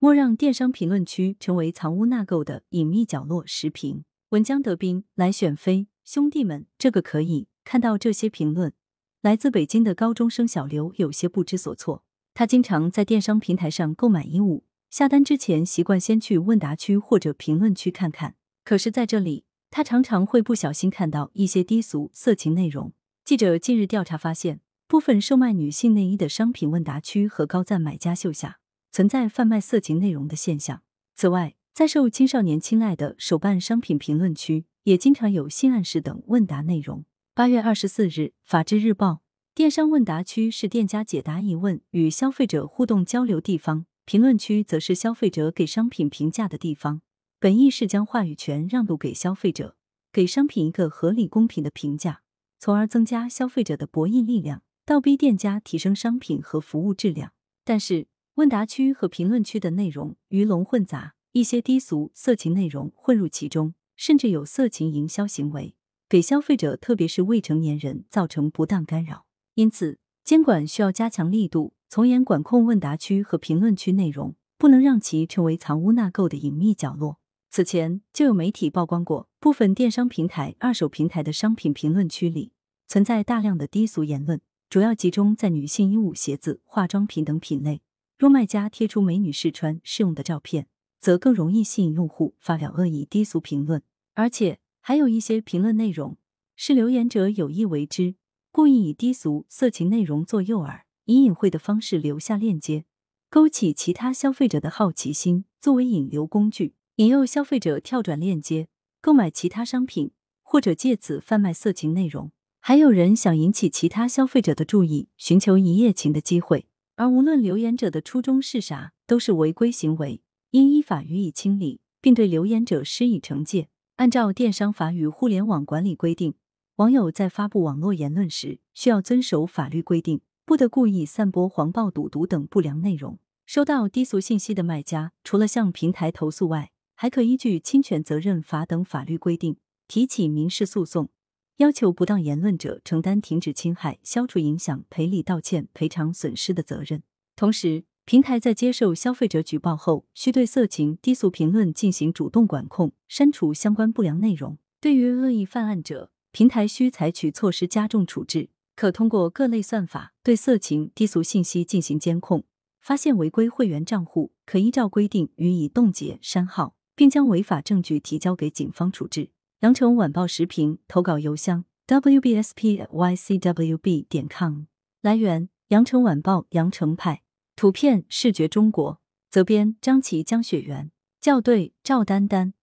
莫让电商评论区成为藏污纳垢的隐秘角落。时评：文江德斌、来选妃兄弟们，这个可以看到这些评论，来自北京的高中生小刘有些不知所措。他经常在电商平台上购买衣物，下单之前习惯先去问答区或者评论区看看。可是在这里，他常常会不小心看到一些低俗色情内容。记者近日调查发现，部分售卖女性内衣的商品问答区和高赞买家秀下。存在贩卖色情内容的现象。此外，在受青少年青睐的手办商品评论区，也经常有性暗示等问答内容。八月二十四日，《法制日报》电商问答区是店家解答疑问与消费者互动交流地方，评论区则是消费者给商品评价的地方。本意是将话语权让渡给消费者，给商品一个合理公平的评价，从而增加消费者的博弈力量，倒逼店家提升商品和服务质量。但是，问答区和评论区的内容鱼龙混杂，一些低俗色情内容混入其中，甚至有色情营销行为，给消费者特别是未成年人造成不当干扰。因此，监管需要加强力度，从严管控问答区和评论区内容，不能让其成为藏污纳垢的隐秘角落。此前就有媒体曝光过，部分电商平台、二手平台的商品评论区里存在大量的低俗言论，主要集中在女性衣物、鞋子、化妆品等品类。若卖家贴出美女试穿试用的照片，则更容易吸引用户发表恶意低俗评论。而且还有一些评论内容是留言者有意为之，故意以低俗色情内容做诱饵，以隐晦的方式留下链接，勾起其他消费者的好奇心，作为引流工具，引诱消费者跳转链接购买其他商品，或者借此贩卖色情内容。还有人想引起其他消费者的注意，寻求一夜情的机会。而无论留言者的初衷是啥，都是违规行为，应依法予以清理，并对留言者施以惩戒。按照电商法与互联网管理规定，网友在发布网络言论时，需要遵守法律规定，不得故意散播黄暴、赌毒等不良内容。收到低俗信息的卖家，除了向平台投诉外，还可依据侵权责任法等法律规定提起民事诉讼。要求不当言论者承担停止侵害、消除影响、赔礼道歉、赔偿损失的责任。同时，平台在接受消费者举报后，需对色情、低俗评论进行主动管控，删除相关不良内容。对于恶意犯案者，平台需采取措施加重处置，可通过各类算法对色情、低俗信息进行监控。发现违规会员账户，可依照规定予以冻结、删号，并将违法证据提交给警方处置。羊城晚报时评投稿邮箱：wbspycwb 点 com。来源：羊城晚报羊城派。图片：视觉中国。责编：张琪、江雪媛。校对：赵丹丹。